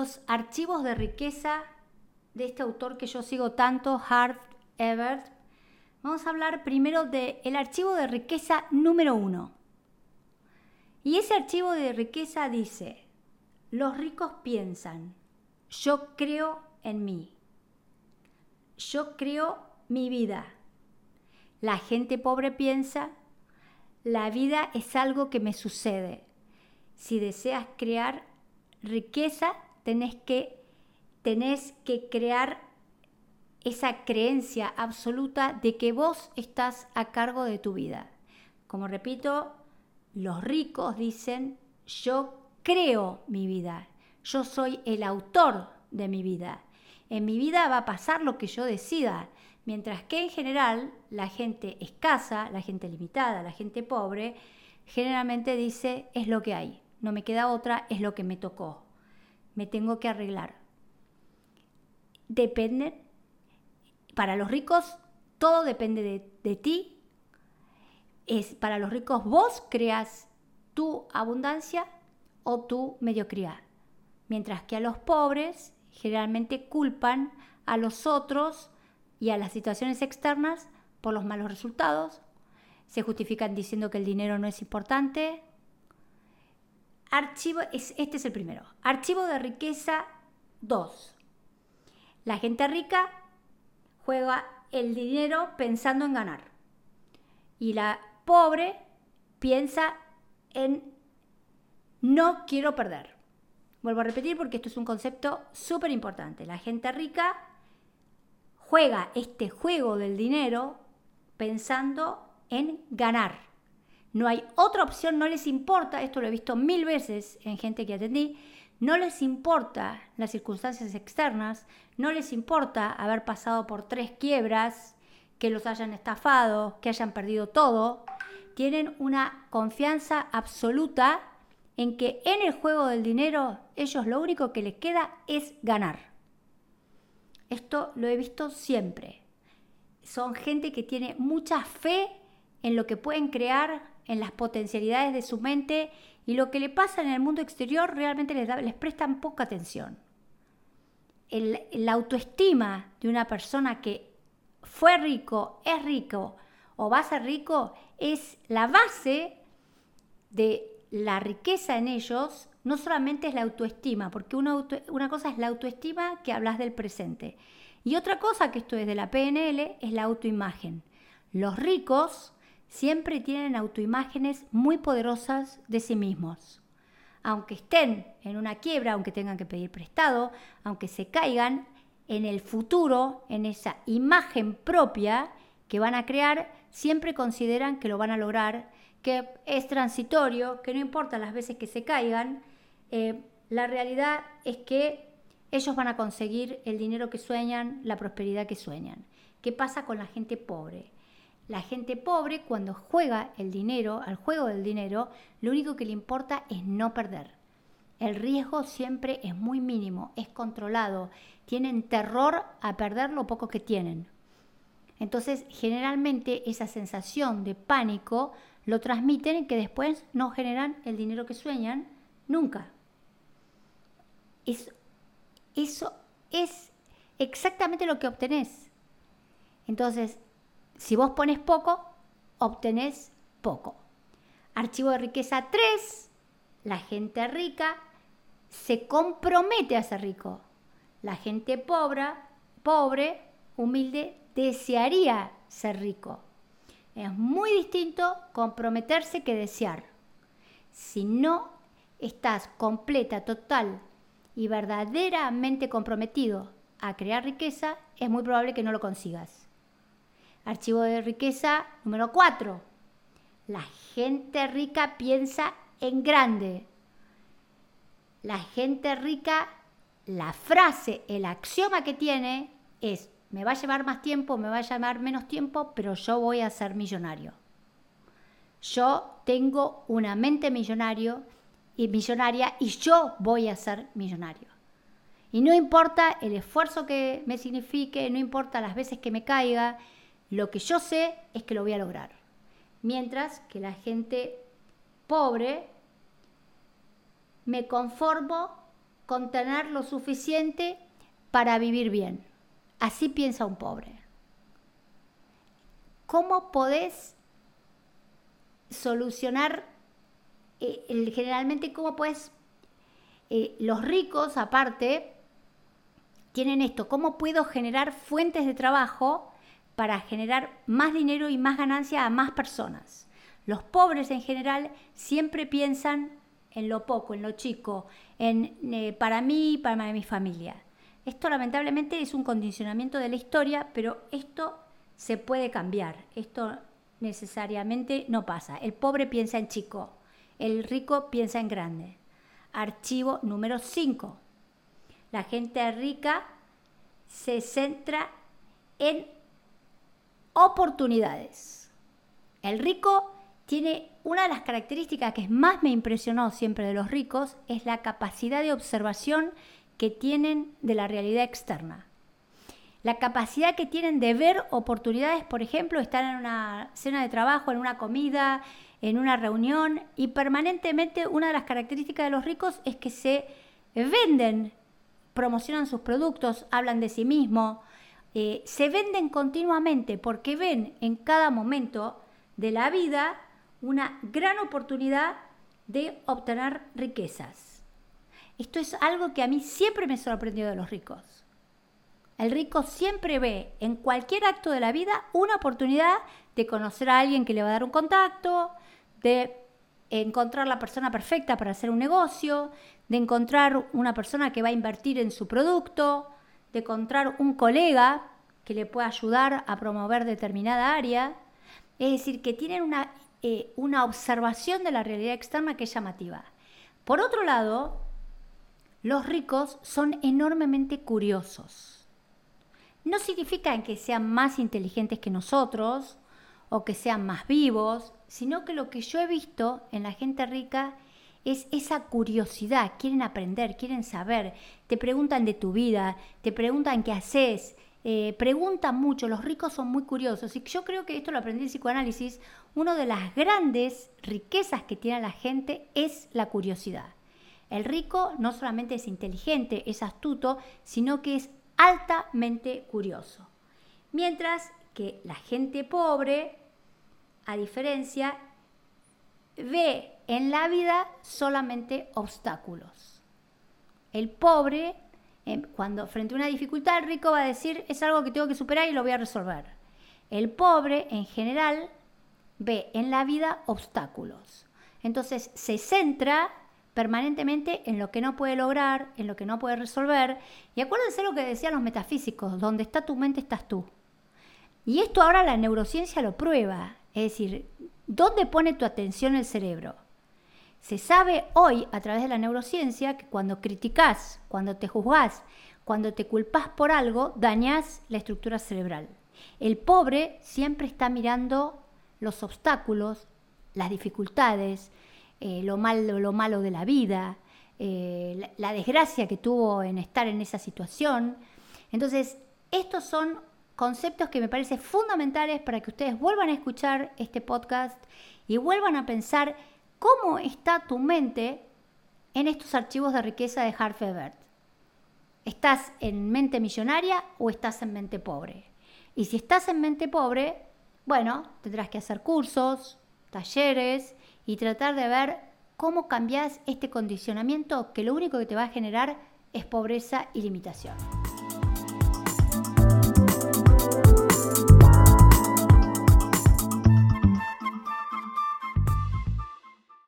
los archivos de riqueza de este autor que yo sigo tanto, Hart Evert. Vamos a hablar primero del archivo de riqueza número uno. Y ese archivo de riqueza dice, los ricos piensan, yo creo en mí, yo creo mi vida. La gente pobre piensa, la vida es algo que me sucede. Si deseas crear riqueza, tenés que, tenés que crear esa creencia absoluta de que vos estás a cargo de tu vida. Como repito, los ricos dicen, yo creo mi vida, yo soy el autor de mi vida. En mi vida va a pasar lo que yo decida, mientras que en general la gente escasa, la gente limitada, la gente pobre, generalmente dice, es lo que hay, no me queda otra, es lo que me tocó, me tengo que arreglar. Depende, para los ricos todo depende de, de ti, es para los ricos vos creas tu abundancia o tu mediocridad, mientras que a los pobres generalmente culpan a los otros y a las situaciones externas por los malos resultados, se justifican diciendo que el dinero no es importante. Archivo, este es el primero. Archivo de riqueza 2. La gente rica juega el dinero pensando en ganar. Y la pobre piensa en no quiero perder. Vuelvo a repetir porque esto es un concepto súper importante. La gente rica juega este juego del dinero pensando en ganar. No hay otra opción, no les importa, esto lo he visto mil veces en gente que atendí, no les importa las circunstancias externas, no les importa haber pasado por tres quiebras, que los hayan estafado, que hayan perdido todo, tienen una confianza absoluta en que en el juego del dinero ellos lo único que les queda es ganar. Esto lo he visto siempre. Son gente que tiene mucha fe en lo que pueden crear, en las potencialidades de su mente y lo que le pasa en el mundo exterior realmente les, les prestan poca atención. la autoestima de una persona que fue rico, es rico o va a ser rico es la base de la riqueza en ellos no solamente es la autoestima, porque una, una cosa es la autoestima que hablas del presente. Y otra cosa, que esto es de la PNL, es la autoimagen. Los ricos siempre tienen autoimágenes muy poderosas de sí mismos. Aunque estén en una quiebra, aunque tengan que pedir prestado, aunque se caigan, en el futuro, en esa imagen propia que van a crear, siempre consideran que lo van a lograr que es transitorio, que no importa las veces que se caigan, eh, la realidad es que ellos van a conseguir el dinero que sueñan, la prosperidad que sueñan. ¿Qué pasa con la gente pobre? La gente pobre cuando juega el dinero, al juego del dinero, lo único que le importa es no perder. El riesgo siempre es muy mínimo, es controlado. Tienen terror a perder lo poco que tienen. Entonces, generalmente esa sensación de pánico lo transmiten que después no generan el dinero que sueñan nunca. Eso, eso es exactamente lo que obtenés. Entonces, si vos pones poco, obtenés poco. Archivo de riqueza 3. La gente rica se compromete a ser rico. La gente pobre, pobre, humilde, desearía ser rico. Es muy distinto comprometerse que desear. Si no estás completa, total y verdaderamente comprometido a crear riqueza, es muy probable que no lo consigas. Archivo de riqueza número 4. La gente rica piensa en grande. La gente rica, la frase, el axioma que tiene es me va a llevar más tiempo, me va a llevar menos tiempo, pero yo voy a ser millonario. Yo tengo una mente millonario y millonaria y yo voy a ser millonario. Y no importa el esfuerzo que me signifique, no importa las veces que me caiga, lo que yo sé es que lo voy a lograr. Mientras que la gente pobre me conformo con tener lo suficiente para vivir bien. Así piensa un pobre. ¿Cómo podés solucionar, eh, generalmente, cómo puedes, eh, los ricos aparte, tienen esto, cómo puedo generar fuentes de trabajo para generar más dinero y más ganancia a más personas. Los pobres en general siempre piensan en lo poco, en lo chico, en eh, para mí y para mi familia. Esto lamentablemente es un condicionamiento de la historia, pero esto se puede cambiar. Esto necesariamente no pasa. El pobre piensa en chico, el rico piensa en grande. Archivo número 5. La gente rica se centra en oportunidades. El rico tiene una de las características que más me impresionó siempre de los ricos es la capacidad de observación que tienen de la realidad externa. La capacidad que tienen de ver oportunidades, por ejemplo, estar en una cena de trabajo, en una comida, en una reunión y permanentemente una de las características de los ricos es que se venden, promocionan sus productos, hablan de sí mismos, eh, se venden continuamente porque ven en cada momento de la vida una gran oportunidad de obtener riquezas. Esto es algo que a mí siempre me sorprendió de los ricos. El rico siempre ve en cualquier acto de la vida una oportunidad de conocer a alguien que le va a dar un contacto, de encontrar la persona perfecta para hacer un negocio, de encontrar una persona que va a invertir en su producto, de encontrar un colega que le pueda ayudar a promover determinada área. Es decir, que tienen una, eh, una observación de la realidad externa que es llamativa. Por otro lado, los ricos son enormemente curiosos no significa que sean más inteligentes que nosotros o que sean más vivos, sino que lo que yo he visto en la gente rica es esa curiosidad, quieren aprender, quieren saber, te preguntan de tu vida, te preguntan qué haces, eh, preguntan mucho, los ricos son muy curiosos y yo creo que esto lo aprendí en psicoanálisis, una de las grandes riquezas que tiene la gente es la curiosidad. El rico no solamente es inteligente, es astuto, sino que es altamente curioso. Mientras que la gente pobre, a diferencia, ve en la vida solamente obstáculos. El pobre, em, cuando frente a una dificultad, el rico va a decir, es algo que tengo que superar y lo voy a resolver. El pobre, en general, ve en la vida obstáculos. Entonces se centra permanentemente en lo que no puede lograr, en lo que no puede resolver. Y acuérdense lo que decían los metafísicos, donde está tu mente estás tú. Y esto ahora la neurociencia lo prueba, es decir, ¿dónde pone tu atención el cerebro? Se sabe hoy a través de la neurociencia que cuando criticas, cuando te juzgás, cuando te culpas por algo, dañas la estructura cerebral. El pobre siempre está mirando los obstáculos, las dificultades, eh, lo, malo, lo malo de la vida, eh, la, desgracia que tuvo en estar en esa situación. Entonces, estos son conceptos que me parecen fundamentales para que ustedes vuelvan a escuchar este podcast y vuelvan a pensar cómo está tu mente en estos archivos de riqueza de Harfebert. ¿Estás en mente millonaria o estás en mente pobre? Y si estás en mente pobre, bueno, tendrás que hacer cursos, talleres, y tratar de ver cómo cambias este condicionamiento que lo único que te va a generar es pobreza y limitación.